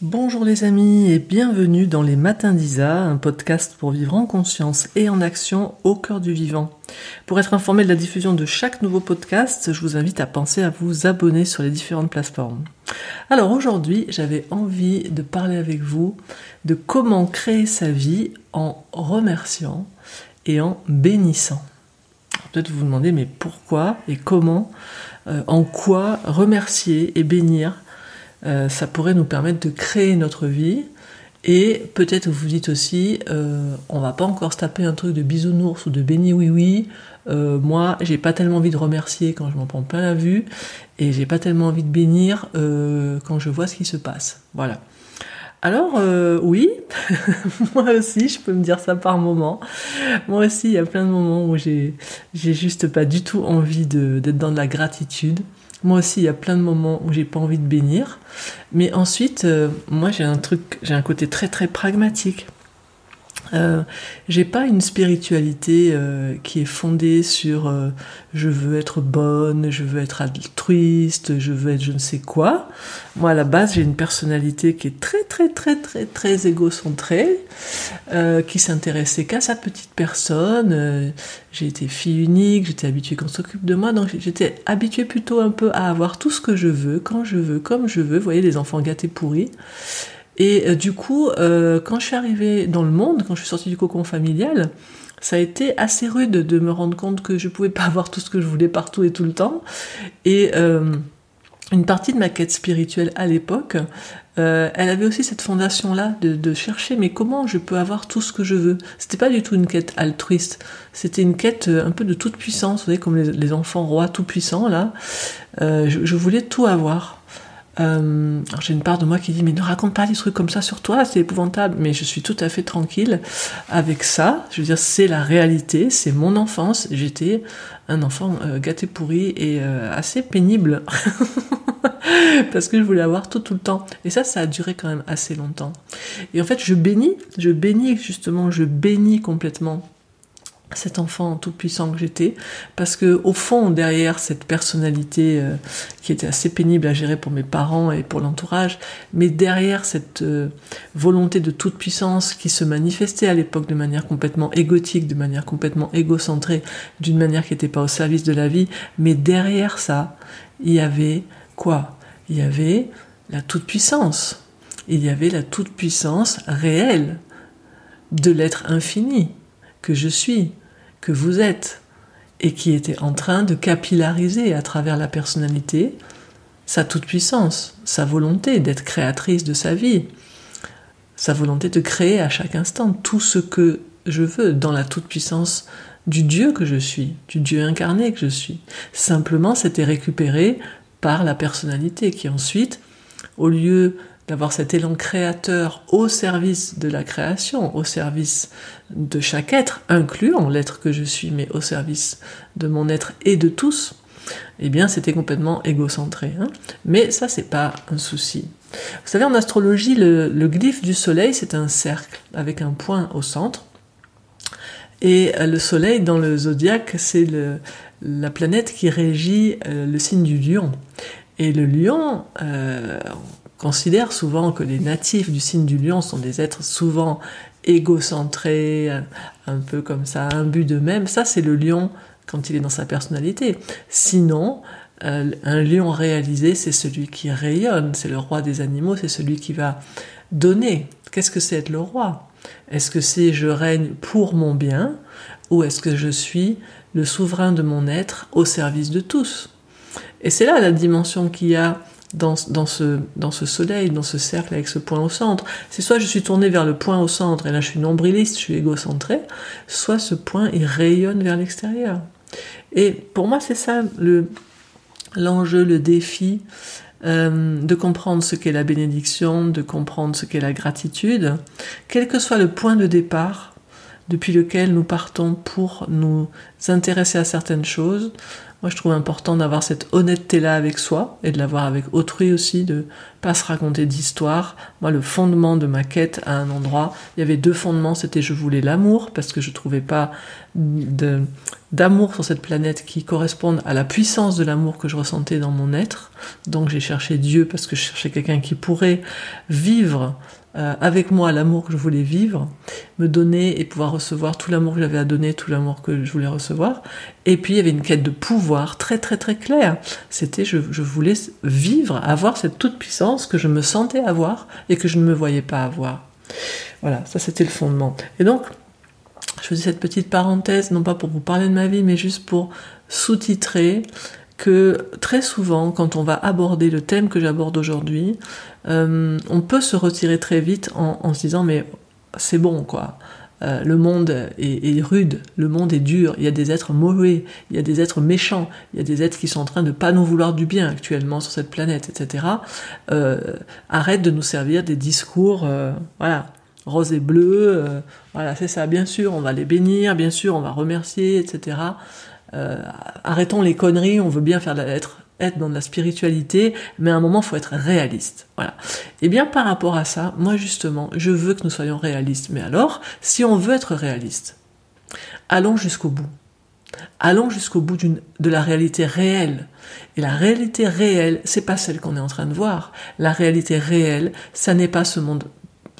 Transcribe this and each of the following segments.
Bonjour les amis et bienvenue dans les Matins d'Isa, un podcast pour vivre en conscience et en action au cœur du vivant. Pour être informé de la diffusion de chaque nouveau podcast, je vous invite à penser à vous abonner sur les différentes plateformes. Alors aujourd'hui, j'avais envie de parler avec vous de comment créer sa vie en remerciant et en bénissant. Peut-être vous vous demandez mais pourquoi et comment, euh, en quoi remercier et bénir euh, ça pourrait nous permettre de créer notre vie. Et peut-être vous vous dites aussi, euh, on va pas encore se taper un truc de bisounours ou de béni oui oui. Euh, moi, j'ai pas tellement envie de remercier quand je m'en prends plein la vue, et j'ai pas tellement envie de bénir euh, quand je vois ce qui se passe. Voilà. Alors oui, moi aussi, je peux me dire ça par moment. Moi aussi, il y a plein de moments où j'ai juste pas du tout envie d'être dans de la gratitude. Moi aussi, il y a plein de moments où j'ai pas envie de bénir. Mais ensuite, euh, moi, j'ai un truc, j'ai un côté très très pragmatique. Euh, j'ai pas une spiritualité euh, qui est fondée sur euh, je veux être bonne, je veux être altruiste, je veux être je ne sais quoi. Moi à la base j'ai une personnalité qui est très très très très très égocentrée, qui s'intéressait qu'à sa petite personne. j'ai été fille unique, j'étais habituée qu'on s'occupe de moi, donc j'étais habituée plutôt un peu à avoir tout ce que je veux, quand je veux, comme je veux. Vous voyez les enfants gâtés pourris. Et euh, du coup, euh, quand je suis arrivée dans le monde, quand je suis sortie du cocon familial, ça a été assez rude de me rendre compte que je pouvais pas avoir tout ce que je voulais partout et tout le temps. Et euh, une partie de ma quête spirituelle à l'époque, elle avait aussi cette fondation-là de, chercher, mais comment je peux avoir tout ce que je veux? C'était pas du tout une quête altruiste, c'était une quête un peu de toute puissance, vous voyez, comme les, enfants rois tout puissants là. Je, voulais tout avoir. Euh, j'ai une part de moi qui dit mais ne raconte pas des trucs comme ça sur toi, c'est épouvantable. Mais je suis tout à fait tranquille avec ça. Je veux dire, c'est la réalité, c'est mon enfance. J'étais un enfant euh, gâté pourri et euh, assez pénible parce que je voulais avoir tout tout le temps. Et ça, ça a duré quand même assez longtemps. Et en fait, je bénis, je bénis justement, je bénis complètement cet enfant tout puissant que j'étais, parce que au fond, derrière cette personnalité euh, qui était assez pénible à gérer pour mes parents et pour l'entourage, mais derrière cette euh, volonté de toute puissance qui se manifestait à l'époque de manière complètement égotique, de manière complètement égocentrée, d'une manière qui n'était pas au service de la vie, mais derrière ça, il y avait quoi? Il y avait la toute puissance. Il y avait la toute puissance réelle de l'être infini que je suis, que vous êtes, et qui était en train de capillariser à travers la personnalité sa toute-puissance, sa volonté d'être créatrice de sa vie, sa volonté de créer à chaque instant tout ce que je veux dans la toute-puissance du Dieu que je suis, du Dieu incarné que je suis. Simplement, c'était récupéré par la personnalité qui ensuite, au lieu d'avoir cet élan créateur au service de la création, au service de chaque être, incluant l'être que je suis, mais au service de mon être et de tous, eh bien c'était complètement égocentré. Hein mais ça, c'est pas un souci. Vous savez, en astrologie, le, glyphe du soleil, c'est un cercle avec un point au centre. Et euh, le soleil, dans le zodiaque, c'est la planète qui régit euh, le signe du lion. Et le lion, euh, considère souvent que les natifs du signe du lion sont des êtres souvent égocentrés, un peu comme ça, un but d'eux-mêmes. Ça, c'est le lion quand il est dans sa personnalité. Sinon, euh, un lion réalisé, c'est celui qui rayonne, c'est le roi des animaux, c'est celui qui va donner. Qu'est-ce que c'est être le roi? Est-ce que c'est je règne pour mon bien ou est-ce que je suis le souverain de mon être au service de tous? Et c'est là la dimension qu'il y a dans, ce, dans ce soleil, dans ce cercle avec ce point au centre. C'est soit je suis tourné vers le point au centre et là je suis nombriliste, je suis égocentré, soit ce point il rayonne vers l'extérieur. Et pour moi c'est ça le l'enjeu, le défi, euh, de comprendre ce qu'est la bénédiction, de comprendre ce qu'est la gratitude, quel que soit le point de départ depuis lequel nous partons pour nous intéresser à certaines choses, moi, je trouve important d'avoir cette honnêteté-là avec soi et de l'avoir avec autrui aussi, de pas se raconter d'histoire. Moi, le fondement de ma quête à un endroit, il y avait deux fondements. C'était je voulais l'amour parce que je trouvais pas d'amour sur cette planète qui corresponde à la puissance de l'amour que je ressentais dans mon être. Donc j'ai cherché Dieu parce que je cherchais quelqu'un qui pourrait vivre euh, avec moi l'amour que je voulais vivre, me donner et pouvoir recevoir tout l'amour que j'avais à donner, tout l'amour que je voulais recevoir. Et puis il y avait une quête de pouvoir très très très claire. C'était je, je voulais vivre, avoir cette toute puissance que je me sentais avoir et que je ne me voyais pas avoir. Voilà, ça c'était le fondement. Et donc, je faisais cette petite parenthèse, non pas pour vous parler de ma vie, mais juste pour sous-titrer que très souvent, quand on va aborder le thème que j'aborde aujourd'hui, euh, on peut se retirer très vite en, se disant mais c'est bon quoi. Euh, le monde est, rude, le monde est dur, il y a des êtres mauvais, il y a des êtres méchants, il y a des êtres qui sont en train de pas nous vouloir du bien actuellement sur cette planète, etc. Euh, arrête de nous servir des discours, voilà, rose et bleu, voilà, c'est ça, bien sûr, on va les bénir, bien sûr, on va remercier, etc. arrêtons les conneries, on veut bien faire être être dans de la spiritualité, mais à un moment, faut être réaliste. Voilà. Et eh bien, par rapport à ça, moi, justement, je veux que nous soyons réalistes. Mais alors, si on veut être réaliste, allons jusqu'au bout. Allons jusqu'au bout de la réalité réelle. Et la réalité réelle, c'est pas celle qu'on est en train de voir. La réalité réelle, ça n'est pas ce monde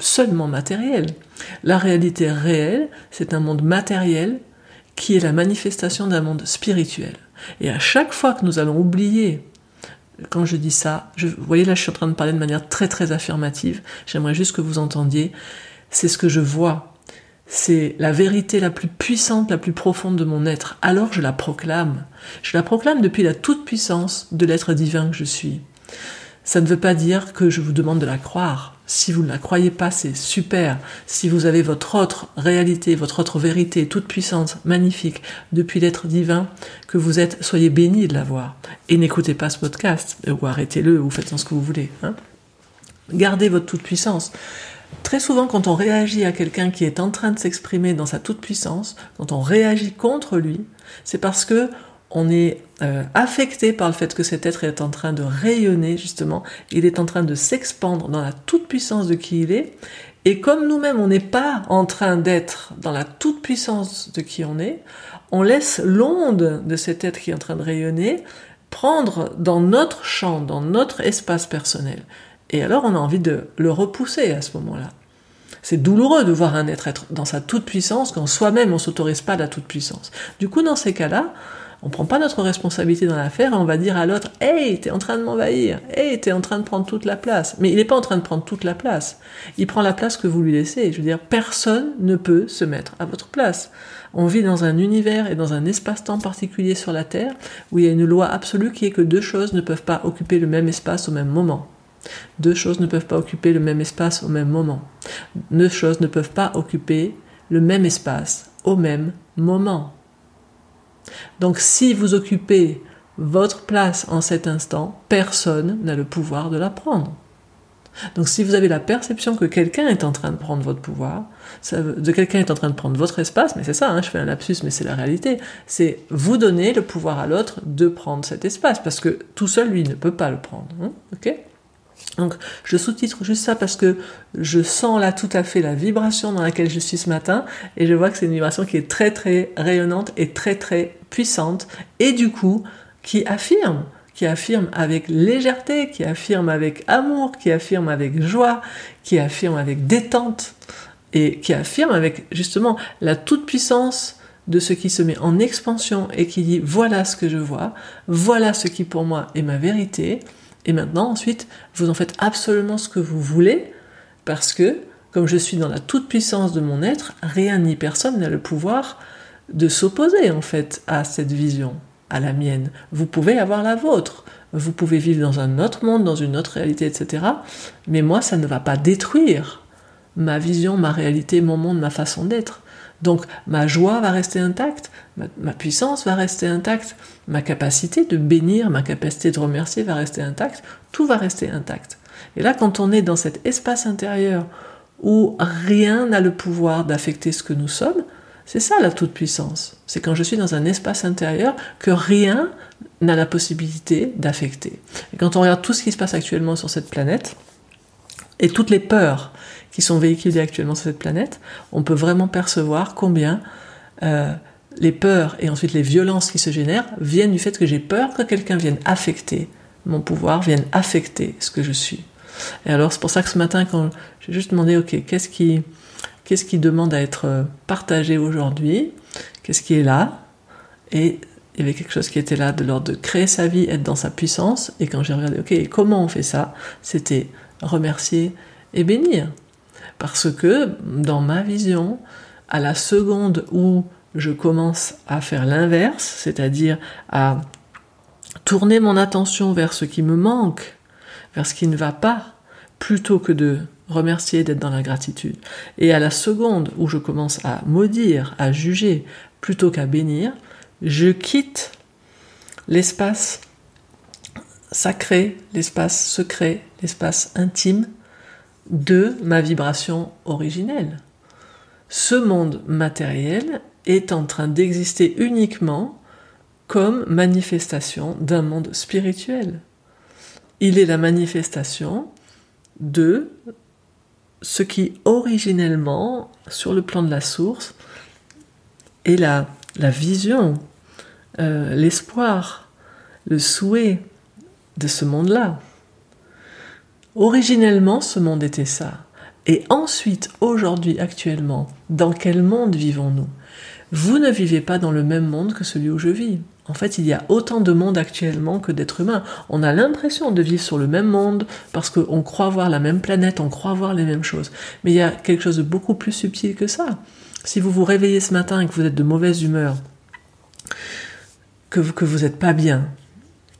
seulement matériel. La réalité réelle, c'est un monde matériel qui est la manifestation d'un monde spirituel. Et à chaque fois que nous allons oublier, quand je dis ça, vous voyez là je suis en train de parler de manière très très affirmative, j'aimerais juste que vous entendiez, c'est ce que je vois, c'est la vérité la plus puissante, la plus profonde de mon être, alors je la proclame. Je la proclame depuis la toute puissance de l'être divin que je suis. Ça ne veut pas dire que je vous demande de la croire. Si vous ne la croyez pas, c'est super. Si vous avez votre autre réalité, votre autre vérité, toute puissance, magnifique, depuis l'être divin que vous êtes, soyez bénis de l'avoir. Et n'écoutez pas ce podcast, ou arrêtez-le, ou faites ce que vous voulez. Hein. Gardez votre toute puissance. Très souvent, quand on réagit à quelqu'un qui est en train de s'exprimer dans sa toute puissance, quand on réagit contre lui, c'est parce que on est euh, affecté par le fait que cet être est en train de rayonner, justement, il est en train de s'expandre dans la toute-puissance de qui il est, et comme nous-mêmes, on n'est pas en train d'être dans la toute-puissance de qui on est, on laisse l'onde de cet être qui est en train de rayonner prendre dans notre champ, dans notre espace personnel. Et alors, on a envie de le repousser à ce moment-là. C'est douloureux de voir un être être dans sa toute-puissance quand soi-même on s'autorise pas la toute-puissance. Du coup, dans ces cas-là, on prend pas notre responsabilité dans l'affaire et on va dire à l'autre Hey, t'es en train de m'envahir, hey, t'es en train de prendre toute la place. Mais il n'est pas en train de prendre toute la place. Il prend la place que vous lui laissez. Je veux dire, personne ne peut se mettre à votre place. On vit dans un univers et dans un espace-temps particulier sur la Terre où il y a une loi absolue qui est que deux choses ne peuvent pas occuper le même espace au même moment. Deux choses ne peuvent pas occuper le même espace au même moment. Deux choses ne peuvent pas occuper le même espace au même moment. Donc si vous occupez votre place en cet instant, personne n'a le pouvoir de la prendre. Donc si vous avez la perception que quelqu'un est en train de prendre votre pouvoir, de quelqu'un est en train de prendre votre espace, mais c'est ça, hein, je fais un lapsus, mais c'est la réalité, c'est vous donner le pouvoir à l'autre de prendre cet espace, parce que tout seul, lui, ne peut pas le prendre. Hein, donc je sous-titre juste ça parce que je sens là tout à fait la vibration dans laquelle je suis ce matin et je vois que c'est une vibration qui est très très rayonnante et très très puissante et du coup qui affirme, qui affirme avec légèreté, qui affirme avec amour, qui affirme avec joie, qui affirme avec détente et qui affirme avec justement la toute puissance de ce qui se met en expansion et qui dit voilà ce que je vois, voilà ce qui pour moi est ma vérité, et maintenant, ensuite, vous en faites absolument ce que vous voulez, parce que, comme je suis dans la toute-puissance de mon être, rien ni personne n'a le pouvoir de s'opposer, en fait, à cette vision, à la mienne. Vous pouvez avoir la vôtre. Vous pouvez vivre dans un autre monde, dans une autre réalité, etc. Mais moi, ça ne va pas détruire ma vision, ma réalité, mon monde, ma façon d'être. Donc ma joie va rester intacte, ma, puissance va rester intacte, ma capacité de bénir, ma capacité de remercier va rester intacte, tout va rester intact. Et là, quand on est dans cet espace intérieur où rien n'a le pouvoir d'affecter ce que nous sommes, c'est ça la toute-puissance. C'est quand je suis dans un espace intérieur que rien n'a la possibilité d'affecter. Et quand on regarde tout ce qui se passe actuellement sur cette planète, et toutes les peurs qui sont véhiculées actuellement sur cette planète, on peut vraiment percevoir combien euh, les peurs et ensuite les violences qui se génèrent viennent du fait que j'ai peur que quelqu'un vienne affecter mon pouvoir, vienne affecter ce que je suis. Et alors c'est pour ça que ce matin, quand j'ai juste demandé, ok, qu'est-ce qui, qu'est-ce qui demande à être euh, partagé aujourd'hui, qu'est-ce qui est là, et il y avait quelque chose qui était là de l'ordre de créer sa vie, être dans sa puissance, et quand j'ai regardé, ok, comment on fait ça, c'était remercier et bénir. Parce que dans ma vision, à la seconde où je commence à faire l'inverse, c'est-à-dire à tourner mon attention vers ce qui me manque, vers ce qui ne va pas, plutôt que de remercier d'être dans la gratitude. Et à la seconde où je commence à maudire, à juger, plutôt qu'à bénir, je quitte l'espace sacré, l'espace secret, l'espace intime de ma vibration originelle. Ce monde matériel est en train d'exister uniquement comme manifestation d'un monde spirituel. Il est la manifestation de ce qui originellement, sur le plan de la source, est la, vision, euh, l'espoir, le souhait de ce monde-là. Originellement, ce monde était ça. Et ensuite, aujourd'hui, actuellement, dans quel monde vivons-nous? Vous ne vivez pas dans le même monde que celui où je vis. En fait, il y a autant de monde actuellement que d'êtres humains. On a l'impression de vivre sur le même monde parce qu'on croit voir la même planète, on croit voir les mêmes choses. Mais il y a quelque chose de beaucoup plus subtil que ça. Si vous vous réveillez ce matin et que vous êtes de mauvaise humeur, que vous, n'êtes pas bien,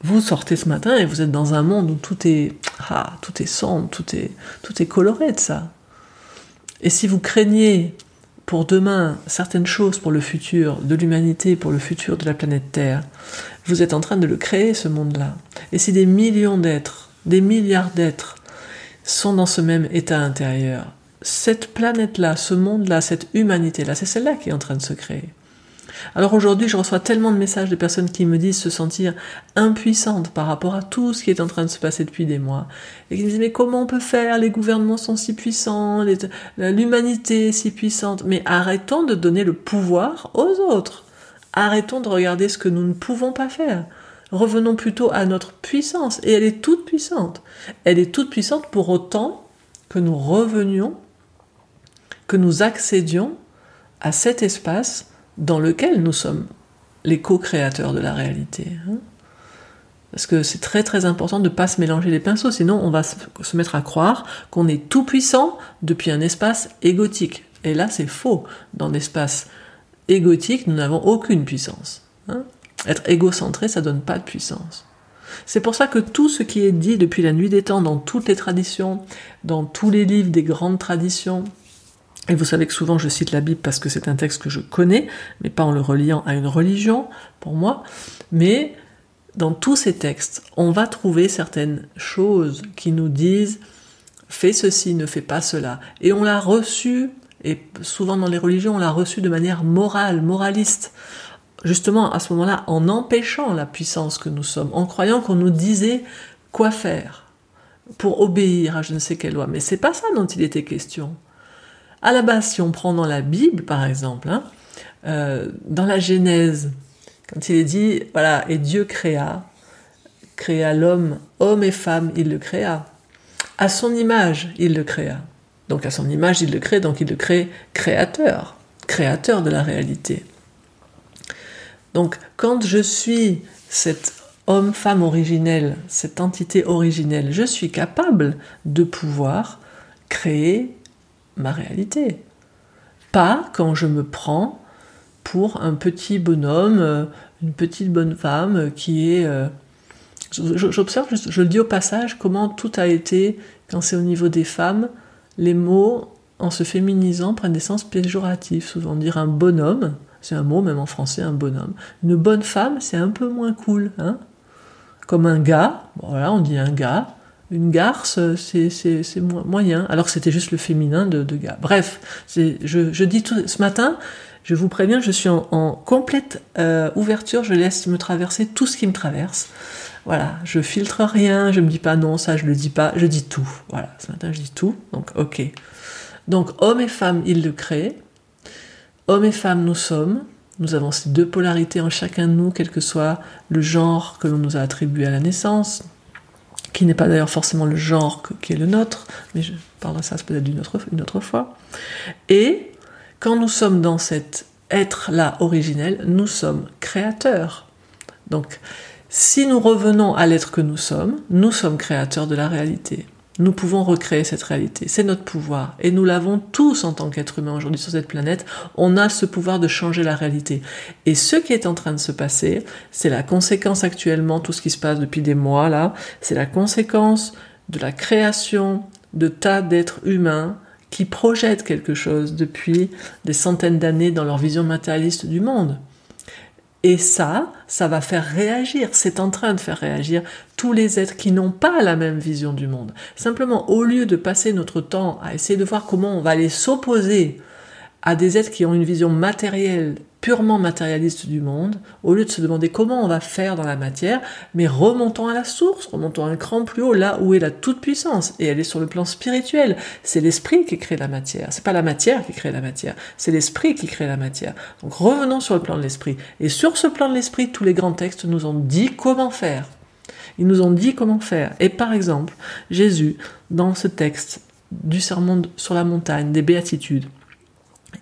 vous sortez ce matin et vous êtes dans un monde où tout est, ah, tout est sombre, tout est, tout est coloré de ça. Et si vous craignez pour demain certaines choses pour le futur de l'humanité, pour le futur de la planète Terre, vous êtes en train de le créer, ce monde-là. Et si des millions d'êtres, des milliards d'êtres sont dans ce même état intérieur, cette planète-là, ce monde-là, cette humanité-là, c'est celle-là qui est en train de se créer. Alors aujourd'hui, je reçois tellement de messages de personnes qui me disent se sentir impuissantes par rapport à tout ce qui est en train de se passer depuis des mois. Et qui me disent mais comment on peut faire? Les gouvernements sont si puissants, l'humanité est si puissante. Mais arrêtons de donner le pouvoir aux autres. Arrêtons de regarder ce que nous ne pouvons pas faire. Revenons plutôt à notre puissance. Et elle est toute puissante. Elle est toute puissante pour autant que nous revenions, que nous accédions à cet espace dans lequel nous sommes les co-créateurs de la réalité. Hein. Parce que c'est très très important de ne pas se mélanger les pinceaux, sinon on va se mettre à croire qu'on est tout puissant depuis un espace égotique. Et là c'est faux. Dans l'espace égotique, nous n'avons aucune puissance. Hein. Être égocentré, ça donne pas de puissance. C'est pour ça que tout ce qui est dit depuis la nuit des temps dans toutes les traditions, dans tous les livres des grandes traditions, et vous savez que souvent je cite la Bible parce que c'est un texte que je connais, mais pas en le reliant à une religion, pour moi. Mais dans tous ces textes, on va trouver certaines choses qui nous disent fais ceci, ne fais pas cela. Et on l'a reçu, et souvent dans les religions, on l'a reçu de manière morale, moraliste. Justement, à ce moment-là, en empêchant la puissance que nous sommes, en croyant qu'on nous disait quoi faire pour obéir à je ne sais quelle loi. Mais c'est pas ça dont il était question. À la base, si on prend dans la Bible, par exemple, hein, euh, dans la Genèse, quand il est dit, voilà, et Dieu créa, créa l'homme, homme et femme, il le créa. À son image, il le créa. Donc à son image, il le crée, donc il le crée créateur, créateur de la réalité. Donc quand je suis cet homme-femme originel, cette entité originelle, je suis capable de pouvoir créer ma réalité. Pas quand je me prends pour un petit bonhomme, euh, une petite bonne femme qui est... Euh, j'observe, je le dis au passage, comment tout a été, quand c'est au niveau des femmes, les mots, en se féminisant, prennent des sens péjoratifs. Souvent dire un bonhomme, c'est un mot même en français, un bonhomme. Une bonne femme, c'est un peu moins cool. Hein Comme un gars, voilà, on dit un gars. Une garce, c'est moyen, alors c'était juste le féminin de, gars. Bref, je, dis tout, ce matin, Je vous préviens, je suis en, complète euh, ouverture, je laisse me traverser tout ce qui me traverse. Voilà, je filtre rien, je me dis pas non, ça je le dis pas, je dis tout. Voilà, ce matin je dis tout, donc ok. Donc homme et femme, il le crée. Homme et femme, nous sommes. Nous avons ces deux polarités en chacun de nous, quel que soit le genre que l'on nous a attribué à la naissance, qui n'est pas d'ailleurs forcément le genre qui est le nôtre, mais je parlerai ça peut-être une autre, une autre fois. Et quand nous sommes dans cet être-là originel, nous sommes créateurs. Donc, si nous revenons à l'être que nous sommes, nous sommes créateurs de la réalité. Nous pouvons recréer cette réalité. C'est notre pouvoir. Et nous l'avons tous en tant qu'être humain aujourd'hui sur cette planète. On a ce pouvoir de changer la réalité. Et ce qui est en train de se passer, c'est la conséquence actuellement, tout ce qui se passe depuis des mois là, c'est la conséquence de la création de tas d'êtres humains qui projettent quelque chose depuis des centaines d'années dans leur vision matérialiste du monde. Et ça, ça va faire réagir, c'est en train de faire réagir tous les êtres qui n'ont pas la même vision du monde. Simplement, au lieu de passer notre temps à essayer de voir comment on va aller s'opposer à des êtres qui ont une vision matérielle purement matérialiste du monde, au lieu de se demander comment on va faire dans la matière, mais remontons à la source, remontons un cran plus haut, là où est la toute-puissance, et elle est sur le plan spirituel. C'est l'esprit qui crée la matière, c'est pas la matière qui crée la matière, c'est l'esprit qui crée la matière. Donc revenons sur le plan de l'esprit. Et sur ce plan de l'esprit, tous les grands textes nous ont dit comment faire. Ils nous ont dit comment faire. Et par exemple, Jésus, dans ce texte du sermon sur la montagne, des béatitudes,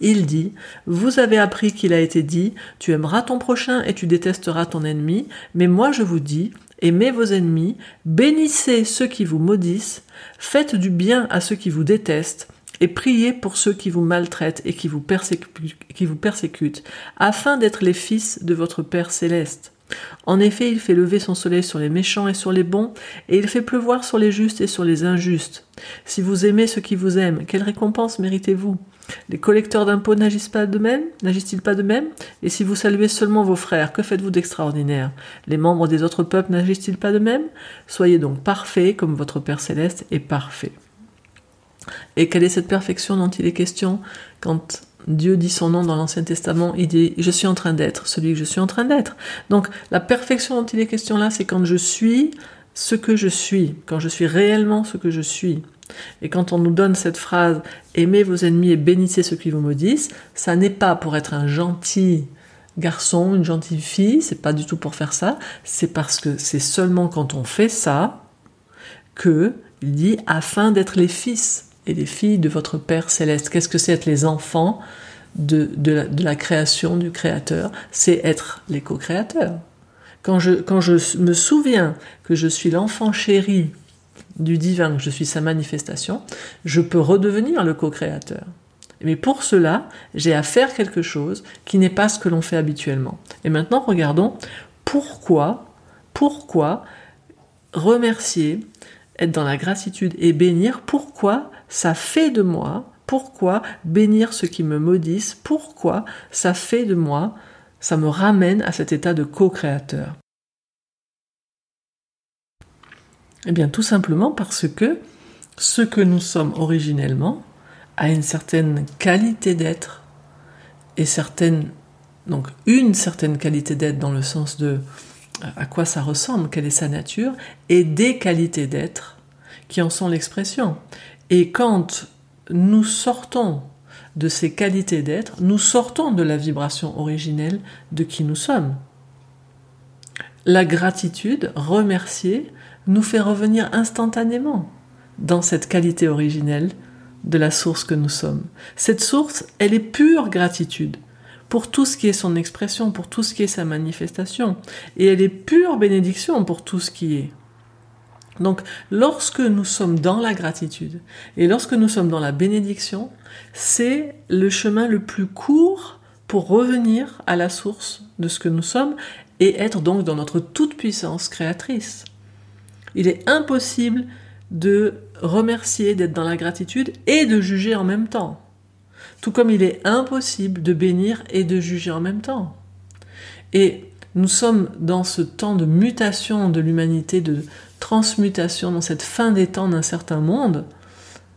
il dit, Vous avez appris qu'il a été dit, Tu aimeras ton prochain et tu détesteras ton ennemi, mais moi je vous dis, Aimez vos ennemis, bénissez ceux qui vous maudissent, faites du bien à ceux qui vous détestent, et priez pour ceux qui vous maltraitent et qui vous, persécutent, afin d'être les fils de votre Père céleste. En effet, il fait lever son soleil sur les méchants et sur les bons, et il fait pleuvoir sur les justes et sur les injustes. Si vous aimez ceux qui vous aiment, quelle récompense méritez-vous? Les collecteurs d'impôts n'agissent pas de même? N'agissent-ils pas de même? Et si vous saluez seulement vos frères, que faites-vous d'extraordinaire? Les membres des autres peuples n'agissent-ils pas de même? Soyez donc parfaits comme votre Père céleste est parfait. Et quelle est cette perfection dont il est question? Quand Dieu dit son nom dans l'Ancien Testament, il dit je suis en train d'être celui que je suis en train d'être. Donc la perfection dont il est question là, c'est quand je suis ce que je suis, quand je suis réellement ce que je suis. Et quand on nous donne cette phrase aimez vos ennemis et bénissez ceux qui vous maudissent, ça n'est pas pour être un gentil garçon, une gentille fille, c'est pas du tout pour faire ça, c'est parce que c'est seulement quand on fait ça que il dit afin d'être les fils et les filles de votre Père céleste. Qu'est-ce que c'est être les enfants? De, la, création du Créateur C'est être les co-créateurs. Quand je, quand je me souviens que je suis l'enfant chéri du divin, que je suis sa manifestation, je peux redevenir le co-créateur. Mais pour cela, j'ai à faire quelque chose qui n'est pas ce que l'on fait habituellement. Et maintenant, regardons pourquoi, pourquoi remercier, être dans la gratitude et bénir, pourquoi ça fait de moi, pourquoi bénir ceux qui me maudissent, pourquoi ça fait de moi, ça me ramène à cet état de co-créateur. Eh bien tout simplement parce que ce que nous sommes originellement a une certaine qualité d'être et certaine donc une certaine qualité d'être dans le sens de à quoi ça ressemble, quelle est sa nature, et des qualités d'être qui en sont l'expression. Et quand nous sortons de ces qualités d'être, nous sortons de la vibration originelle de qui nous sommes. La gratitude, remercier, nous fait revenir instantanément dans cette qualité originelle de la source que nous sommes. Cette source, elle est pure gratitude pour tout ce qui est son expression, pour tout ce qui est sa manifestation, et elle est pure bénédiction pour tout ce qui est. Donc, lorsque nous sommes dans la gratitude et lorsque nous sommes dans la bénédiction, c'est le chemin le plus court pour revenir à la source de ce que nous sommes et être donc dans notre toute-puissance créatrice. Il est impossible de remercier, d'être dans la gratitude et de juger en même temps. Tout comme il est impossible de bénir et de juger en même temps. Et nous sommes dans ce temps de mutation de l'humanité, de transmutation, dans cette fin des temps d'un certain monde,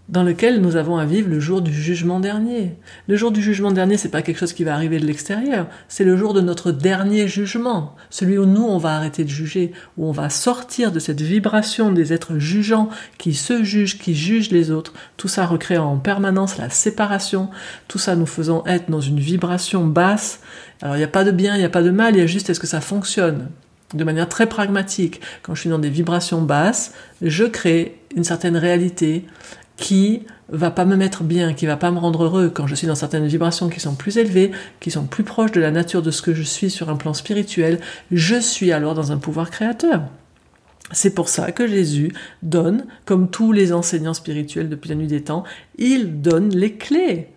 dans lequel nous avons à vivre le jour du jugement dernier. Le jour du jugement dernier, c'est pas quelque chose qui va arriver de l'extérieur, c'est le jour de notre dernier jugement, celui où nous on va arrêter de juger, où on va sortir de cette vibration des êtres jugeants qui se jugent, qui jugent les autres. Tout ça recréant en permanence la séparation, tout ça nous faisant être dans une vibration basse. Alors il n'y a pas de bien, il n'y a pas de mal, il y a juste est-ce que ça fonctionne de manière très pragmatique. Quand je suis dans des vibrations basses, je crée une certaine réalité qui va pas me mettre bien, qui va pas me rendre heureux quand je suis dans certaines vibrations qui sont plus élevées, qui sont plus proches de la nature de ce que je suis sur un plan spirituel, je suis alors dans un pouvoir créateur. C'est pour ça que Jésus donne, comme tous les enseignants spirituels depuis la nuit des temps, il donne les clés.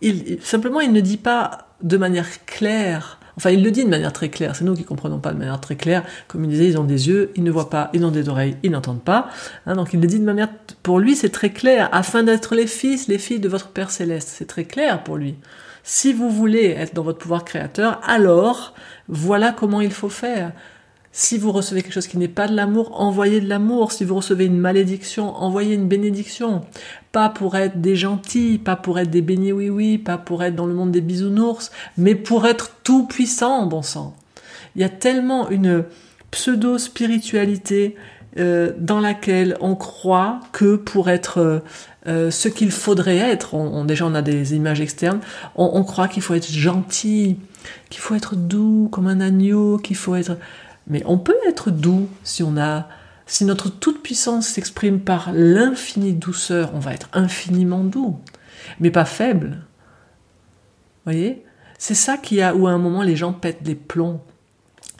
Il, simplement, il ne dit pas de manière claire Enfin, il le dit de manière très claire. C'est nous qui comprenons pas de manière très claire. Comme il disait, ils ont des yeux, ils ne voient pas, ils ont des oreilles, ils n'entendent pas. Hein, donc il le dit de manière, pour lui, c'est très clair. Afin d'être les fils, les filles de votre Père céleste, c'est très clair pour lui. Si vous voulez être dans votre pouvoir créateur, alors voilà comment il faut faire. Si vous recevez quelque chose qui n'est pas de l'amour, envoyez de l'amour. Si vous recevez une malédiction, envoyez une bénédiction. Pas pour être des gentils, pas pour être des bénis oui-oui, pas pour être dans le monde des bisounours, mais pour être tout puissant, bon sang. Il y a tellement une pseudo-spiritualité euh, dans laquelle on croit que pour être euh, euh, ce qu'il faudrait être, déjà on a des images externes, on croit qu'il faut être gentil, qu'il faut être doux comme un agneau, qu'il faut être mais on peut être doux si on a, si notre toute puissance s'exprime par l'infinie douceur, on va être infiniment doux, mais pas faible. Voyez, c'est ça qui a où à un moment les gens pètent des plombs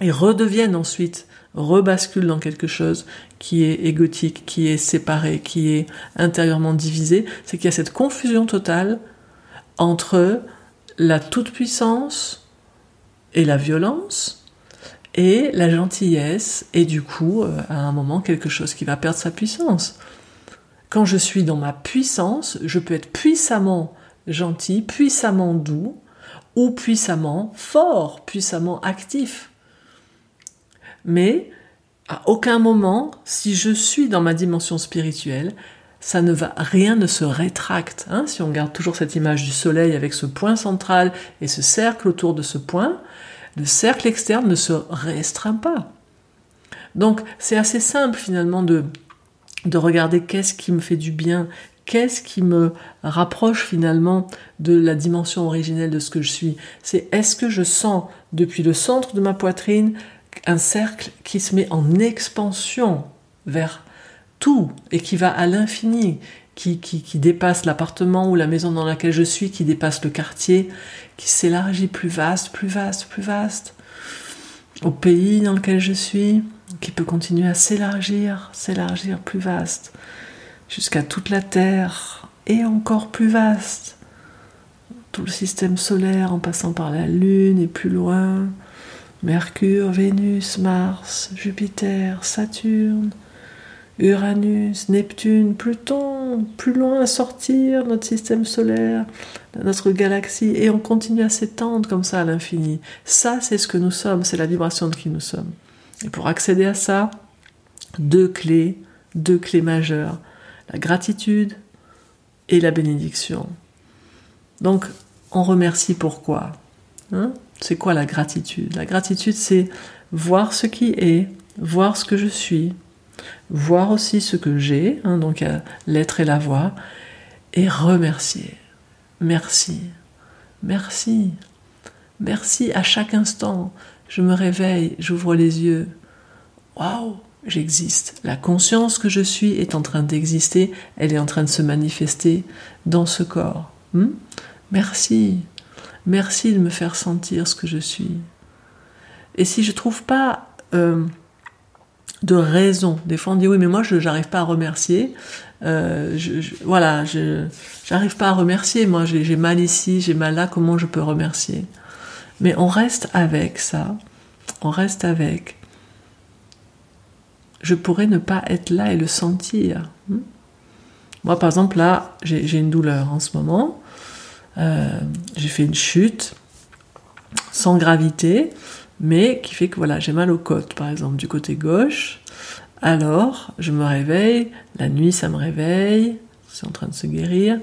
et redeviennent ensuite, rebasculent dans quelque chose qui est égotique, qui est séparé, qui est intérieurement divisé. C'est qu'il y a cette confusion totale entre la toute puissance et la violence, et la gentillesse est du coup euh, à un moment quelque chose qui va perdre sa puissance. Quand je suis dans ma puissance, je peux être puissamment gentil, puissamment doux, ou puissamment fort, puissamment actif. Mais à aucun moment, si je suis dans ma dimension spirituelle, ça ne va, rien ne se rétracte. Hein. si on garde toujours cette image du soleil avec ce point central et ce cercle autour de ce point, le cercle externe ne se restreint pas. Donc c'est assez simple finalement de, de regarder qu'est-ce qui me fait du bien, qu'est-ce qui me rapproche finalement de la dimension originelle de ce que je suis. C'est est-ce que je sens depuis le centre de ma poitrine un cercle qui se met en expansion vers tout et qui va à l'infini, qui, dépasse l'appartement ou la maison dans laquelle je suis, qui dépasse le quartier, qui s'élargit plus vaste, plus vaste, plus vaste, au pays dans lequel je suis, qui peut continuer à s'élargir, s'élargir plus vaste, jusqu'à toute la Terre, et encore plus vaste, tout le système solaire en passant par la Lune et plus loin, Mercure, Vénus, Mars, Jupiter, Saturne, Uranus, Neptune, Pluton, plus loin sortir, notre système solaire, notre galaxie, et on continue à s'étendre comme ça à l'infini. Ça, c'est ce que nous sommes, c'est la vibration de qui nous sommes. Et pour accéder à ça, deux clés, deux clés majeures, la gratitude et la bénédiction. Donc, on remercie pourquoi hein? C'est quoi la gratitude? La gratitude, c'est voir ce qui est, voir ce que je suis, voir aussi ce que j'ai, hein, donc l'être et la voix, et remercier. Merci, merci, merci à chaque instant. Je me réveille, j'ouvre les yeux. Waouh, j'existe. La conscience que je suis est en train d'exister, elle est en train de se manifester dans ce corps. Hmm? Merci, merci de me faire sentir ce que je suis. Et si je trouve pas euh, de raison. Des fois, on dit oui, mais moi, je n'arrive pas à remercier. Euh, voilà, je j'arrive pas à remercier. Moi, j'ai mal ici, j'ai mal là. Comment je peux remercier? Mais on reste avec ça. On reste avec. Je pourrais ne pas être là et le sentir. Hmm? Moi, par exemple, là, j'ai une douleur en ce moment. Euh, j'ai fait une chute sans gravité mais qui fait que voilà, j'ai mal aux côtes, par exemple, du côté gauche. Alors, je me réveille, la nuit ça me réveille, c'est en train de se guérir.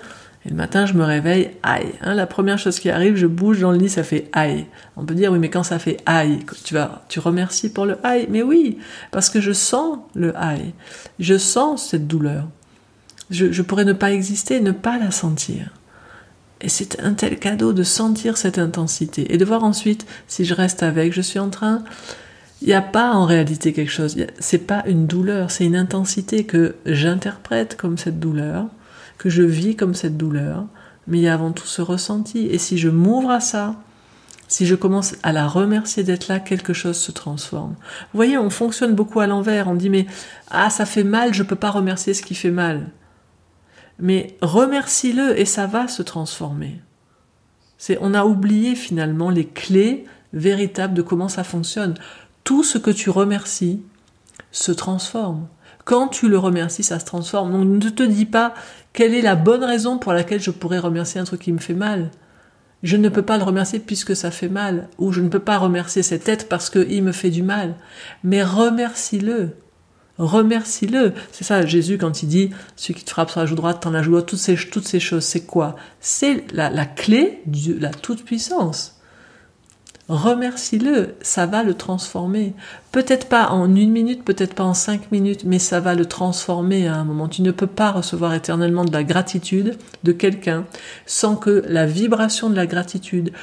Et le matin, je me réveille, aïe. Hein, la première chose qui arrive, je bouge dans le lit, ça fait aïe. On peut dire, oui, mais quand ça fait aïe, tu vas, tu remercies pour le aïe. Mais oui, parce que je sens le aïe. Je sens cette douleur. Je, je pourrais ne pas exister, ne pas la sentir. Et c'est un tel cadeau de sentir cette intensité et de voir ensuite si je reste avec. Je suis en train. Il n'y a pas en réalité quelque chose. C'est pas une douleur, c'est une intensité que j'interprète comme cette douleur que je vis comme cette douleur, mais il y a avant tout ce ressenti. Et si je m'ouvre à ça, si je commence à la remercier d'être là, quelque chose se transforme. Vous voyez, on fonctionne beaucoup à l'envers. On dit mais ah ça fait mal, je peux pas remercier ce qui fait mal. Mais remercie-le et ça va se transformer. On a oublié finalement les clés véritables de comment ça fonctionne. Tout ce que tu remercies se transforme. Quand tu le remercies, ça se transforme. Donc ne te dis pas quelle est la bonne raison pour laquelle je pourrais remercier un truc qui me fait mal. Je ne peux pas le remercier puisque ça fait mal, ou je ne peux pas remercier cet être parce qu'il me fait du mal. Mais remercie-le. Remercie-le. C'est ça, Jésus, quand il dit, celui qui te frappe sur la joue droite, t'en la joue toutes ces, toutes ces choses, c'est quoi? C'est la, la clé de la toute-puissance. Remercie-le, ça va le transformer. Peut-être pas en une minute, peut-être pas en cinq minutes, mais ça va le transformer à un moment. Tu ne peux pas recevoir éternellement de la gratitude de quelqu'un sans que la vibration de la gratitude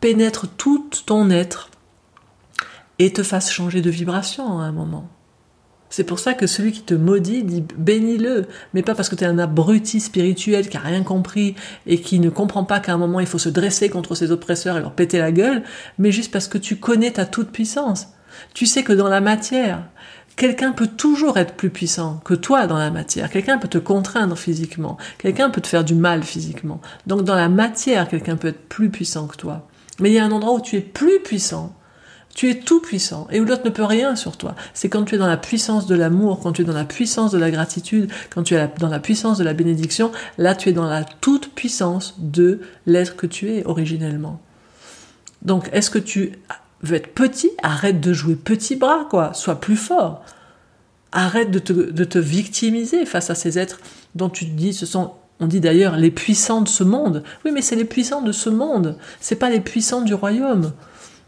pénètre tout ton être et te fasse changer de vibration à un moment. C'est pour ça que celui qui te maudit dit bénis-le, mais pas parce que tu es un abruti spirituel qui a rien compris et qui ne comprend pas qu'à un moment il faut se dresser contre ses oppresseurs et leur péter la gueule, mais juste parce que tu connais ta toute puissance. Tu sais que dans la matière, quelqu'un peut toujours être plus puissant que toi dans la matière. Quelqu'un peut te contraindre physiquement. Quelqu'un peut te faire du mal physiquement. Donc dans la matière, quelqu'un peut être plus puissant que toi. Mais il y a un endroit où tu es plus puissant tu es tout puissant et où l'autre ne peut rien sur toi. C'est quand tu es dans la puissance de l'amour, quand tu es dans la puissance de la gratitude, quand tu es dans la puissance de la bénédiction, là tu es dans la toute puissance de l'être que tu es originellement. Donc est-ce que tu veux être petit? Arrête de jouer petit bras, quoi. Sois plus fort. Arrête de te, victimiser face à ces êtres dont tu te dis ce sont on dit d'ailleurs les puissants de ce monde. Oui, mais c'est les puissants de ce monde. C'est pas les puissants du royaume.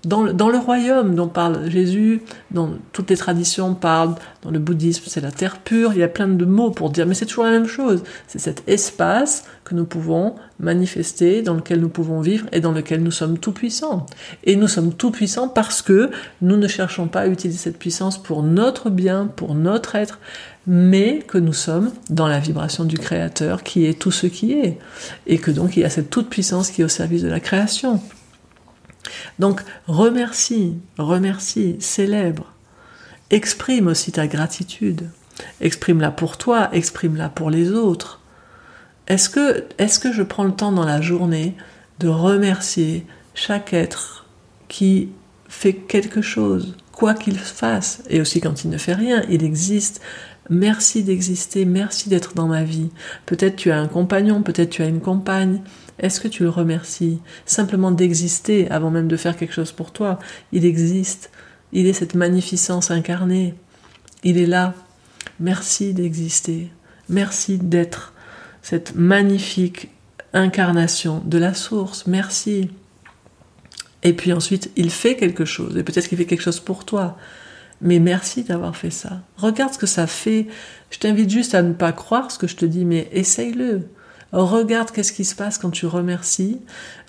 Dans le, dans royaume dont parle Jésus, dont toutes les traditions parlent, dans le bouddhisme c'est la terre pure, il y a plein de mots pour dire, mais c'est toujours la même chose. C'est cet espace que nous pouvons manifester, dans lequel nous pouvons vivre et dans lequel nous sommes tout puissants. Et nous sommes tout puissants parce que nous ne cherchons pas à utiliser cette puissance pour notre bien, pour notre être, mais que nous sommes dans la vibration du Créateur qui est tout ce qui est. Et que donc il y a cette toute puissance qui est au service de la création. Donc remercie, remercie, célèbre. Exprime aussi ta gratitude. Exprime-la pour toi, exprime-la pour les autres. Est-ce que, je prends le temps dans la journée de remercier chaque être qui fait quelque chose, quoi qu'il fasse, et aussi quand il ne fait rien, il existe. Merci d'exister, merci d'être dans ma vie. Peut-être tu as un compagnon, peut-être tu as une compagne, est-ce que tu le remercies simplement d'exister avant même de faire quelque chose pour toi? Il existe. Il est cette magnificence incarnée. Il est là. Merci d'exister. Merci d'être cette magnifique incarnation de la source. Merci. Et puis ensuite, il fait quelque chose. Et peut-être qu'il fait quelque chose pour toi. Mais merci d'avoir fait ça. Regarde ce que ça fait. Je t'invite juste à ne pas croire ce que je te dis, mais essaye-le. Regarde qu'est-ce qui se passe quand tu remercies.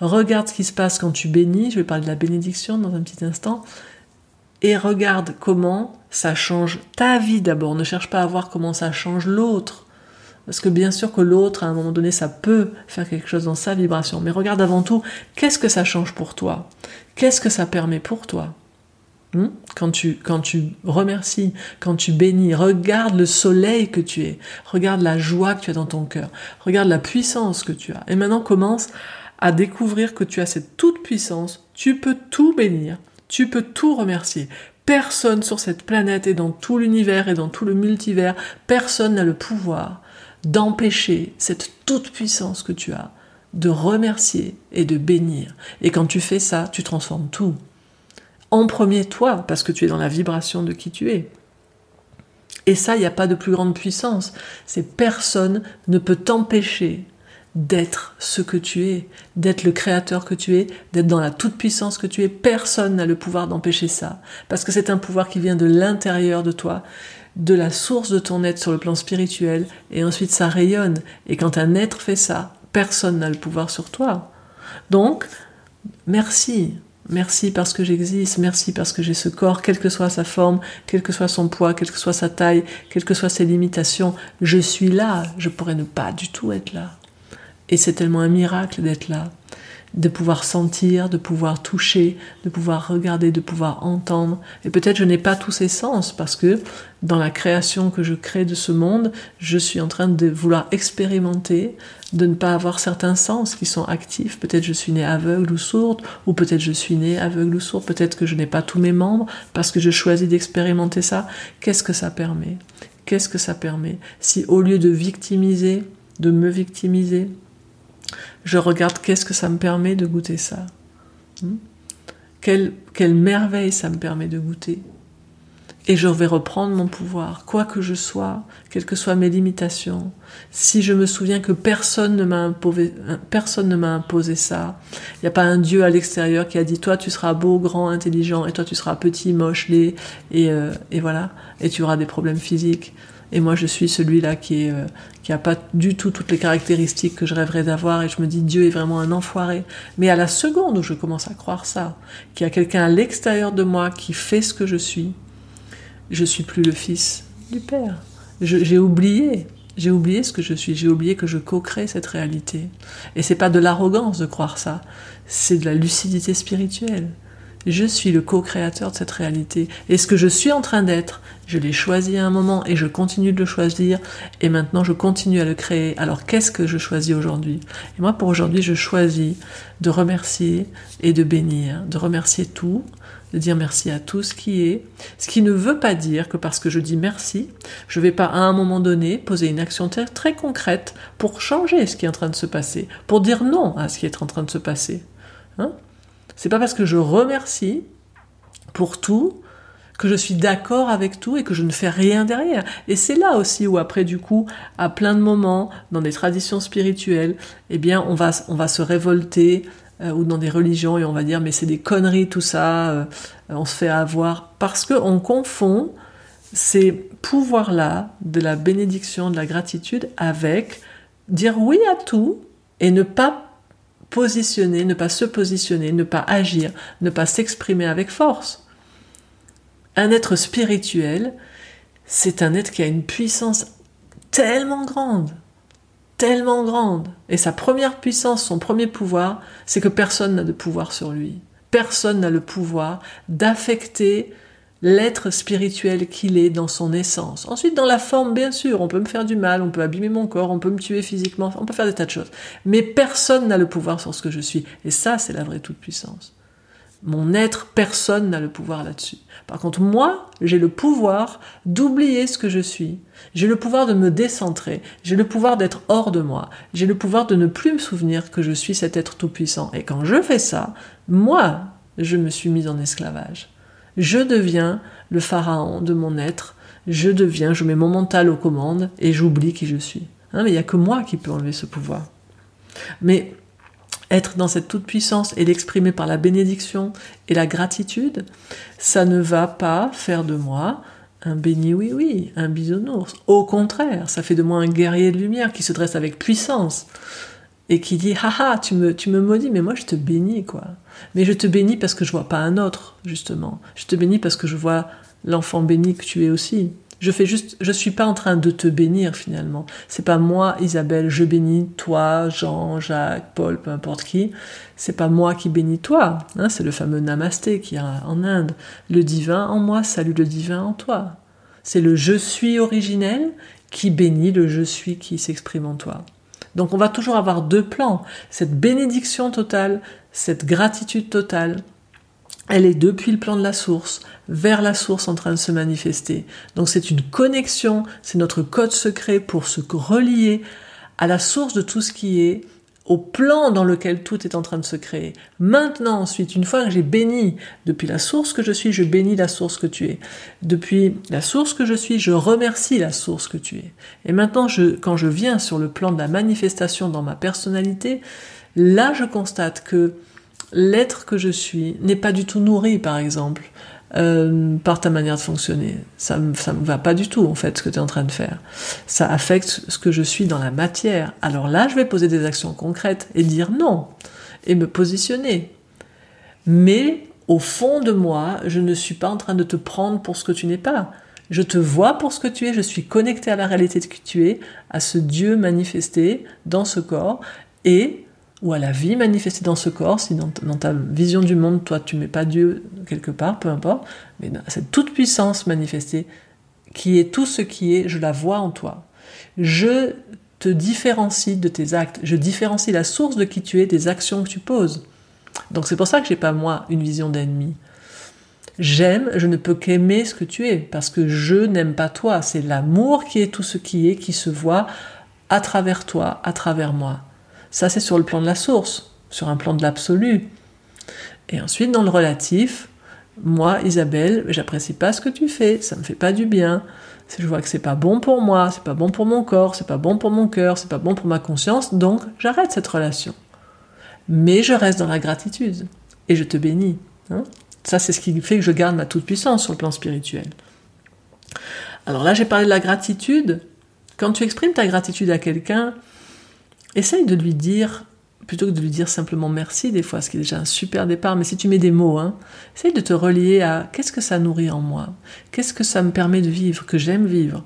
Regarde ce qui se passe quand tu bénis. Je vais parler de la bénédiction dans un petit instant. Et regarde comment ça change ta vie d'abord. Ne cherche pas à voir comment ça change l'autre. Parce que bien sûr que l'autre, à un moment donné, ça peut faire quelque chose dans sa vibration. Mais regarde avant tout, qu'est-ce que ça change pour toi? Qu'est-ce que ça permet pour toi? Quand, tu, quand tu remercies, quand tu bénis, regarde le soleil que tu es, regarde la joie que tu as dans ton cœur, regarde la puissance que tu as. Et maintenant commence à découvrir que tu as cette toute puissance, tu peux tout bénir, tu peux tout remercier. Personne sur cette planète et dans tout l'univers et dans tout le multivers, personne n'a le pouvoir d'empêcher cette toute puissance que tu as de remercier et de bénir. Et quand tu fais ça, tu transformes tout en premier toi, parce que tu es dans la vibration de qui tu es. Et ça, il n'y a pas de plus grande puissance. C'est personne ne peut t'empêcher d'être ce que tu es, d'être le créateur que tu es, d'être dans la toute-puissance que tu es. Personne n'a le pouvoir d'empêcher ça. Parce que c'est un pouvoir qui vient de l'intérieur de toi, de la source de ton être sur le plan spirituel, et ensuite ça rayonne. Et quand un être fait ça, personne n'a le pouvoir sur toi. Donc, merci. Merci parce que j'existe, merci parce que j'ai ce corps, quelle que soit sa forme, quel que soit son poids, quelle que soit sa taille, quelles que soient ses limitations, je suis là, je pourrais ne pas du tout être là. Et c'est tellement un miracle d'être là, de pouvoir sentir, de pouvoir toucher, de pouvoir regarder, de pouvoir entendre. Et peut-être je n'ai pas tous ces sens parce que dans la création que je crée de ce monde, je suis en train de vouloir expérimenter, de ne pas avoir certains sens qui sont actifs. Peut-être je suis née aveugle ou sourde, ou peut-être je suis née aveugle ou sourde, peut-être que je n'ai pas tous mes membres parce que je choisis d'expérimenter ça. Qu'est-ce que ça permet? Qu'est-ce que ça permet? Si au lieu de victimiser, de me victimiser, je regarde qu'est-ce que ça me permet de goûter ça. Hmm? quelle, quelle merveille ça me permet de goûter. Et je vais reprendre mon pouvoir, quoi que je sois, quelles que soient mes limitations. Si je me souviens que personne ne m'a imposé, personne ne m'a imposé ça, il n'y a pas un Dieu à l'extérieur qui a dit toi tu seras beau, grand, intelligent, et toi tu seras petit, moche, laid, et, euh, et voilà, et tu auras des problèmes physiques et moi je suis celui-là qui est euh, pas du tout toutes les caractéristiques que je rêverais d'avoir et je me dis Dieu est vraiment un enfoiré. Mais à la seconde où je commence à croire ça, qu'il y a quelqu'un à l'extérieur de moi qui fait ce que je suis, je suis plus le fils du Père. J'ai oublié, j'ai oublié ce que je suis, j'ai oublié que je co-crée cette réalité. Et c'est pas de l'arrogance de croire ça, c'est de la lucidité spirituelle. Je suis le co-créateur de cette réalité. Et ce que je suis en train d'être, je l'ai choisi à un moment et je continue de le choisir et maintenant je continue à le créer. Alors qu'est-ce que je choisis aujourd'hui? Et moi pour aujourd'hui je choisis de remercier et de bénir, de remercier tout, de dire merci à tout ce qui est, ce qui ne veut pas dire que parce que je dis merci, je vais pas à un moment donné poser une action très concrète pour changer ce qui est en train de se passer, pour dire non à ce qui est en train de se passer. Hein? C'est pas parce que je remercie pour tout que je suis d'accord avec tout et que je ne fais rien derrière. Et c'est là aussi où après du coup, à plein de moments, dans des traditions spirituelles, eh bien on va, on va se révolter euh, ou dans des religions et on va dire mais c'est des conneries tout ça, euh, on se fait avoir parce que on confond ces pouvoirs-là de la bénédiction, de la gratitude avec dire oui à tout et ne pas positionner, ne pas se positionner, ne pas agir, ne pas s'exprimer avec force. Un être spirituel, c'est un être qui a une puissance tellement grande, tellement grande. Et sa première puissance, son premier pouvoir, c'est que personne n'a de pouvoir sur lui. Personne n'a le pouvoir d'affecter l'être spirituel qu'il est dans son essence. Ensuite, dans la forme, bien sûr, on peut me faire du mal, on peut abîmer mon corps, on peut me tuer physiquement, on peut faire des tas de choses. Mais personne n'a le pouvoir sur ce que je suis. Et ça, c'est la vraie toute-puissance. Mon être, personne n'a le pouvoir là-dessus. Par contre, moi, j'ai le pouvoir d'oublier ce que je suis. J'ai le pouvoir de me décentrer. J'ai le pouvoir d'être hors de moi. J'ai le pouvoir de ne plus me souvenir que je suis cet être tout-puissant. Et quand je fais ça, moi, je me suis mise en esclavage. Je deviens le pharaon de mon être, je deviens, je mets mon mental aux commandes et j'oublie qui je suis. Hein, mais il n'y a que moi qui peux enlever ce pouvoir. Mais être dans cette toute-puissance et l'exprimer par la bénédiction et la gratitude, ça ne va pas faire de moi un béni oui oui, un bisounours. Au contraire, ça fait de moi un guerrier de lumière qui se dresse avec puissance et qui dit haha tu me tu me maudis mais moi je te bénis quoi. Mais je te bénis parce que je vois pas un autre justement. Je te bénis parce que je vois l'enfant béni que tu es aussi. Je fais juste je suis pas en train de te bénir finalement. C'est pas moi Isabelle je bénis toi Jean Jacques Paul peu importe qui. C'est pas moi qui bénis toi hein, c'est le fameux namasté qui a en Inde. Le divin en moi salue le divin en toi. C'est le je suis originel qui bénit le je suis qui s'exprime en toi donc on va toujours avoir deux plans. Cette bénédiction totale, cette gratitude totale, elle est depuis le plan de la source vers la source en train de se manifester. Donc c'est une connexion, c'est notre code secret pour se relier à la source de tout ce qui est au plan dans lequel tout est en train de se créer. Maintenant, ensuite, une fois que j'ai béni, depuis la source que je suis, je bénis la source que tu es. Depuis la source que je suis, je remercie la source que tu es. Et maintenant, je, quand je viens sur le plan de la manifestation dans ma personnalité, là, je constate que l'être que je suis n'est pas du tout nourri, par exemple, euh, par ta manière de fonctionner. Ça me, ça me va pas du tout, en fait, ce que tu es en train de faire. Ça affecte ce que je suis dans la matière. Alors là, je vais poser des actions concrètes et dire non, et me positionner. Mais au fond de moi, je ne suis pas en train de te prendre pour ce que tu n'es pas. Je te vois pour ce que tu es, je suis connecté à la réalité que tu es, à ce Dieu manifesté dans ce corps, et ou à la vie manifestée dans ce corps, si dans, ta vision du monde, toi, tu mets pas Dieu quelque part, peu importe, mais cette toute puissance manifestée, qui est tout ce qui est, je la vois en toi. Je te différencie de tes actes, je différencie la source de qui tu es des actions que tu poses. Donc c'est pour ça que j'ai pas moi une vision d'ennemi. J'aime, je ne peux qu'aimer ce que tu es, parce que je n'aime pas toi. C'est l'amour qui est tout ce qui est, qui se voit à travers toi, à travers moi. Ça, c'est sur le plan de la source, sur un plan de l'absolu. Et ensuite, dans le relatif, moi, Isabelle, j'apprécie pas ce que tu fais, ça me fait pas du bien. Je vois que c'est pas bon pour moi, c'est pas bon pour mon corps, c'est pas bon pour mon cœur, c'est pas bon pour ma conscience, donc j'arrête cette relation. Mais je reste dans la gratitude et je te bénis. Hein. ça, c'est ce qui fait que je garde ma toute puissance sur le plan spirituel. Alors là, j'ai parlé de la gratitude. Quand tu exprimes ta gratitude à quelqu'un, essaye de lui dire, plutôt que de lui dire simplement merci des fois, ce qui est déjà un super départ, mais si tu mets des mots, hein, essaye de te relier à qu'est-ce que ça nourrit en moi, qu'est-ce que ça me permet de vivre, que j'aime vivre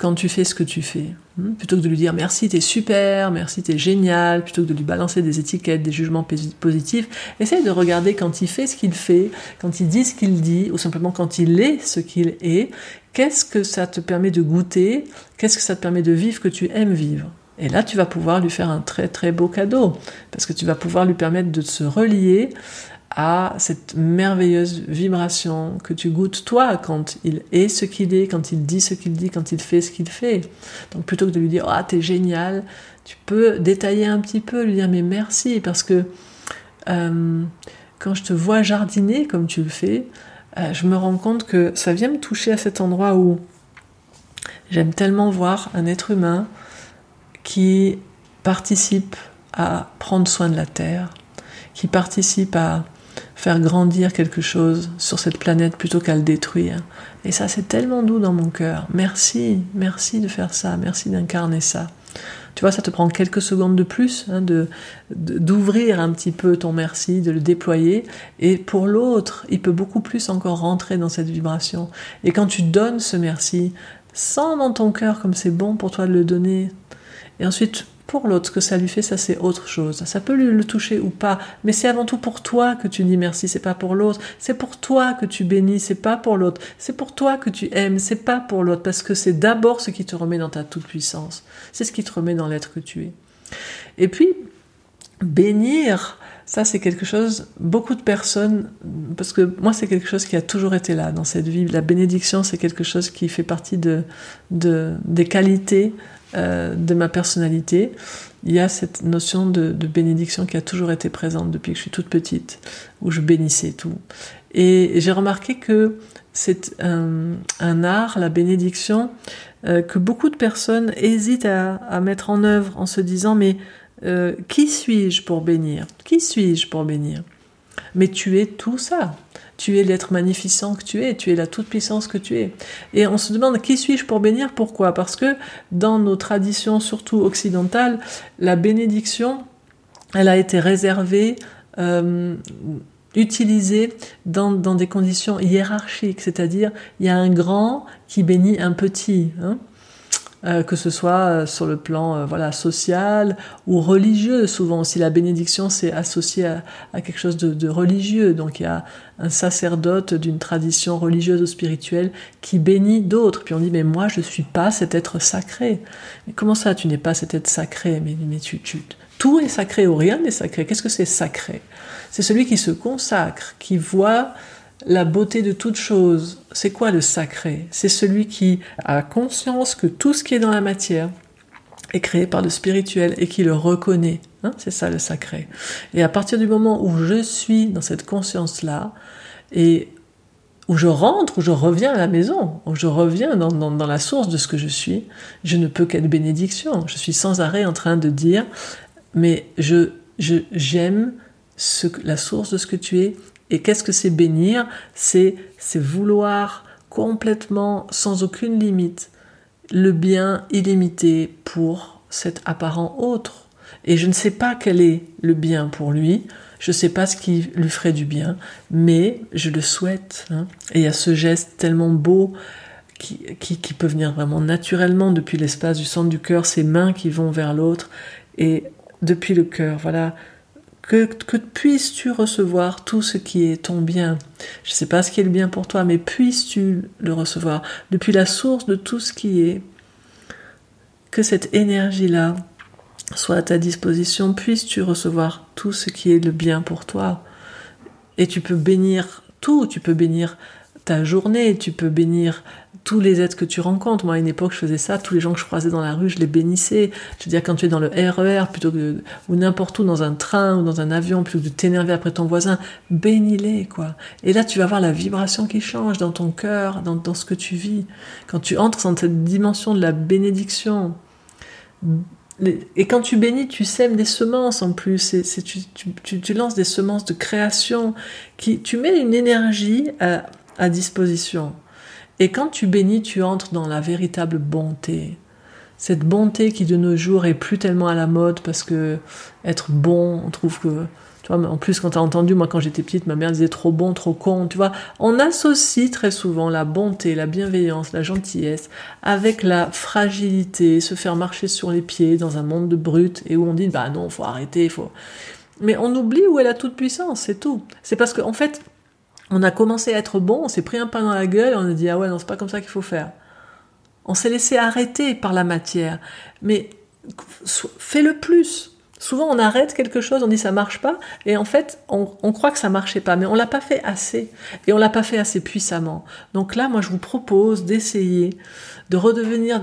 quand tu fais ce que tu fais. Hein, plutôt que de lui dire merci, t'es super, merci, t'es génial, plutôt que de lui balancer des étiquettes, des jugements positifs, essaye de regarder quand il fait ce qu'il fait, quand il dit ce qu'il dit, ou simplement quand il est ce qu'il est, qu'est-ce que ça te permet de goûter, qu'est-ce que ça te permet de vivre que tu aimes vivre. Et là, tu vas pouvoir lui faire un très très beau cadeau, parce que tu vas pouvoir lui permettre de se relier à cette merveilleuse vibration que tu goûtes toi quand il est ce qu'il est, quand il dit ce qu'il dit, quand il fait ce qu'il fait. Donc plutôt que de lui dire ah t'es génial, tu peux détailler un petit peu, lui dire mais merci parce que euh, quand je te vois jardiner comme tu le fais, euh, je me rends compte que ça vient me toucher à cet endroit où j'aime tellement voir un être humain qui participe à prendre soin de la Terre, qui participe à faire grandir quelque chose sur cette planète plutôt qu'à le détruire. Et ça, c'est tellement doux dans mon cœur. Merci, merci de faire ça, merci d'incarner ça. Tu vois, ça te prend quelques secondes de plus hein, de d'ouvrir un petit peu ton merci, de le déployer. Et pour l'autre, il peut beaucoup plus encore rentrer dans cette vibration. Et quand tu donnes ce merci, sens dans ton cœur comme c'est bon pour toi de le donner, et ensuite, pour l'autre, ce que ça lui fait, ça c'est autre chose. Ça peut lui le toucher ou pas, mais c'est avant tout pour toi que tu dis merci, c'est pas pour l'autre. C'est pour toi que tu bénis, c'est pas pour l'autre. C'est pour toi que tu aimes, c'est pas pour l'autre, parce que c'est d'abord ce qui te remet dans ta toute puissance. C'est ce qui te remet dans l'être que tu es. Et puis, bénir, ça c'est quelque chose, beaucoup de personnes, parce que moi c'est quelque chose qui a toujours été là dans cette vie. La bénédiction c'est quelque chose qui fait partie de des qualités euh, de ma personnalité, il y a cette notion de, bénédiction qui a toujours été présente depuis que je suis toute petite, où je bénissais tout. Et j'ai remarqué que c'est un, art, la bénédiction, euh, que beaucoup de personnes hésitent à, mettre en œuvre en se disant mais euh, qui suis-je pour bénir? Qui suis-je pour bénir? Mais tu es tout ça tu es l'être magnificent que tu es, tu es la toute-puissance que tu es. Et on se demande qui suis-je pour bénir? Pourquoi? Parce que dans nos traditions, surtout occidentales, la bénédiction, elle a été réservée, euh, utilisée dans, des conditions hiérarchiques, c'est-à-dire il y a un grand qui bénit un petit. Hein euh, que ce soit euh, sur le plan euh, voilà social ou religieux. Souvent aussi la bénédiction c'est associé à, quelque chose de, religieux. Donc il y a un sacerdote d'une tradition religieuse ou spirituelle qui bénit d'autres. Puis on dit mais moi je suis pas cet être sacré. Mais comment ça tu n'es pas cet être sacré? Mais, mais tu, tu, tout est sacré ou rien n'est sacré. Qu'est-ce que c'est sacré? C'est celui qui se consacre, qui voit la beauté de toute chose. C'est quoi le sacré? C'est celui qui a conscience que tout ce qui est dans la matière est créé par le spirituel et qui le reconnaît. Hein, c'est ça le sacré. Et à partir du moment où je suis dans cette conscience-là, et où je rentre, où je reviens à la maison, où je reviens dans, la source de ce que je suis, je ne peux qu'être bénédiction. Je suis sans arrêt en train de dire, mais je j'aime la source de ce que tu es. Et qu'est-ce que c'est bénir? C'est vouloir complètement, sans aucune limite, le bien illimité pour cet apparent autre. Et je ne sais pas quel est le bien pour lui, je ne sais pas ce qui lui ferait du bien, mais je le souhaite. Hein. Et il y a ce geste tellement beau qui, qui, peut venir vraiment naturellement depuis l'espace du centre du cœur, ces mains qui vont vers l'autre, et depuis le cœur, voilà, que, puisses-tu recevoir tout ce qui est ton bien. Je ne sais pas ce qui est le bien pour toi, mais puisses-tu le recevoir depuis la source de tout ce qui est. Que cette énergie-là soit à ta disposition, puisses-tu recevoir tout ce qui est le bien pour toi. Et tu peux bénir tout, tu peux bénir ta journée, tu peux bénir tous les êtres que tu rencontres. Moi, à une époque, je faisais ça. Tous les gens que je croisais dans la rue, je les bénissais. Je veux dire, quand tu es dans le RER, plutôt que, ou n'importe où, dans un train ou dans un avion, plutôt que de t'énerver après ton voisin, bénis-les, quoi. Et là, tu vas voir la vibration qui change dans ton cœur, dans, dans ce que tu vis. Quand tu entres dans cette dimension de la bénédiction, et quand tu bénis, tu sèmes des semences en plus. tu, lances des semences de création. Qui, tu mets une énergie à disposition. Et quand tu bénis, tu entres dans la véritable bonté. Cette bonté qui de nos jours est plus tellement à la mode parce que être bon, on trouve que en plus, quand tu as entendu, moi, quand j'étais petite, ma mère disait trop bon, trop con, tu vois. On associe très souvent la bonté, la bienveillance, la gentillesse avec la fragilité, se faire marcher sur les pieds dans un monde de brutes et où on dit, bah non, faut arrêter, faut. Mais on oublie où est la toute puissance, c'est tout. C'est parce qu'en en fait, on a commencé à être bon, on s'est pris un pain dans la gueule, on a dit ah ouais non c'est pas comme ça qu'il faut faire. On s'est laissé arrêter par la matière, mais fais le plus. Souvent on arrête quelque chose, on dit ça marche pas, et en fait on, croit que ça marchait pas, mais on l'a pas fait assez, et on l'a pas fait assez puissamment. Donc là, moi je vous propose d'essayer de redevenir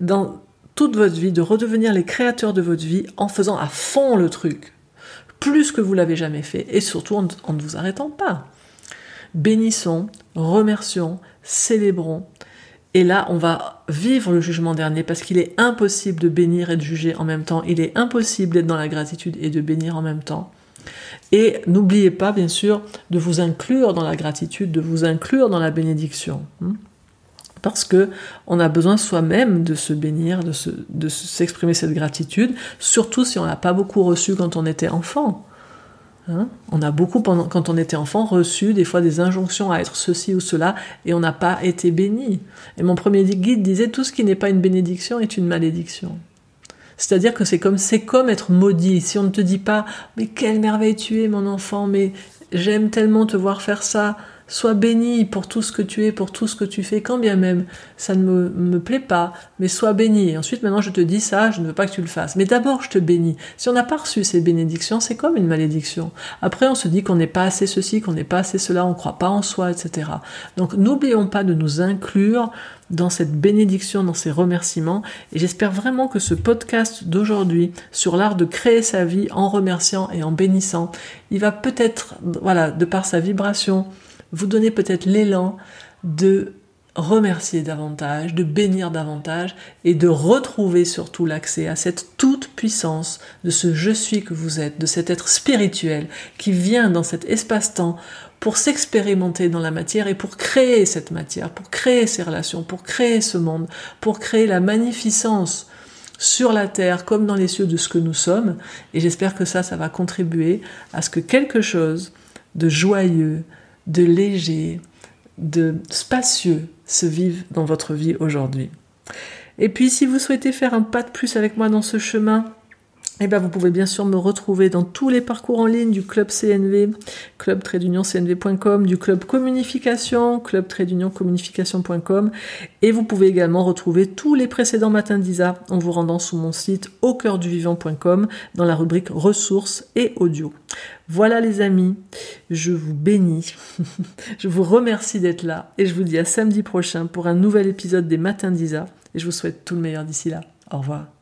dans toute votre vie, de redevenir les créateurs de votre vie en faisant à fond le truc, plus que vous l'avez jamais fait, et surtout en ne vous arrêtant pas bénissons, remercions, célébrons. Et là, on va vivre le jugement dernier parce qu'il est impossible de bénir et de juger en même temps. Il est impossible d'être dans la gratitude et de bénir en même temps. Et n'oubliez pas, bien sûr, de vous inclure dans la gratitude, de vous inclure dans la bénédiction. Hein. Parce que on a besoin soi-même de se bénir, de, de s'exprimer cette gratitude, surtout si on n'a pas beaucoup reçu quand on était enfant. Hein? On a beaucoup, pendant, quand on était enfant, reçu des fois des injonctions à être ceci ou cela, et on n'a pas été béni. Et mon premier guide disait tout ce qui n'est pas une bénédiction est une malédiction. C'est-à-dire que c'est comme c'est comme être maudit. Si on ne te dit pas mais quelle merveille tu es mon enfant, mais j'aime tellement te voir faire ça, Sois béni pour tout ce que tu es, pour tout ce que tu fais, quand bien même ça ne me, me plaît pas, mais sois béni. Et ensuite, maintenant, je te dis ça, je ne veux pas que tu le fasses. Mais d'abord, je te bénis. Si on n'a pas reçu ces bénédictions, c'est comme une malédiction. Après, on se dit qu'on n'est pas assez ceci, qu'on n'est pas assez cela, on ne croit pas en soi, etc. Donc, n'oublions pas de nous inclure dans cette bénédiction, dans ces remerciements. Et j'espère vraiment que ce podcast d'aujourd'hui sur l'art de créer sa vie en remerciant et en bénissant, il va peut-être, voilà, de par sa vibration, vous donner peut-être l'élan de remercier davantage, de bénir davantage et de retrouver surtout l'accès à cette toute puissance de ce je suis que vous êtes, de cet être spirituel qui vient dans cet espace-temps pour s'expérimenter dans la matière et pour créer cette matière, pour créer ces relations, pour créer ce monde, pour créer la magnificence sur la terre comme dans les cieux de ce que nous sommes. Et j'espère que ça, ça va contribuer à ce que quelque chose de joyeux, de léger, de spacieux se vive dans votre vie aujourd'hui. Et puis si vous souhaitez faire un pas de plus avec moi dans ce chemin, eh bien, vous pouvez bien sûr me retrouver dans tous les parcours en ligne du club CNV, club du club communication, club et vous pouvez également retrouver tous les précédents matins d'Isa en vous rendant sur mon site au cœur dans la rubrique ressources et audio. Voilà les amis, je vous bénis, je vous remercie d'être là et je vous dis à samedi prochain pour un nouvel épisode des matins d'Isa et je vous souhaite tout le meilleur d'ici là. Au revoir.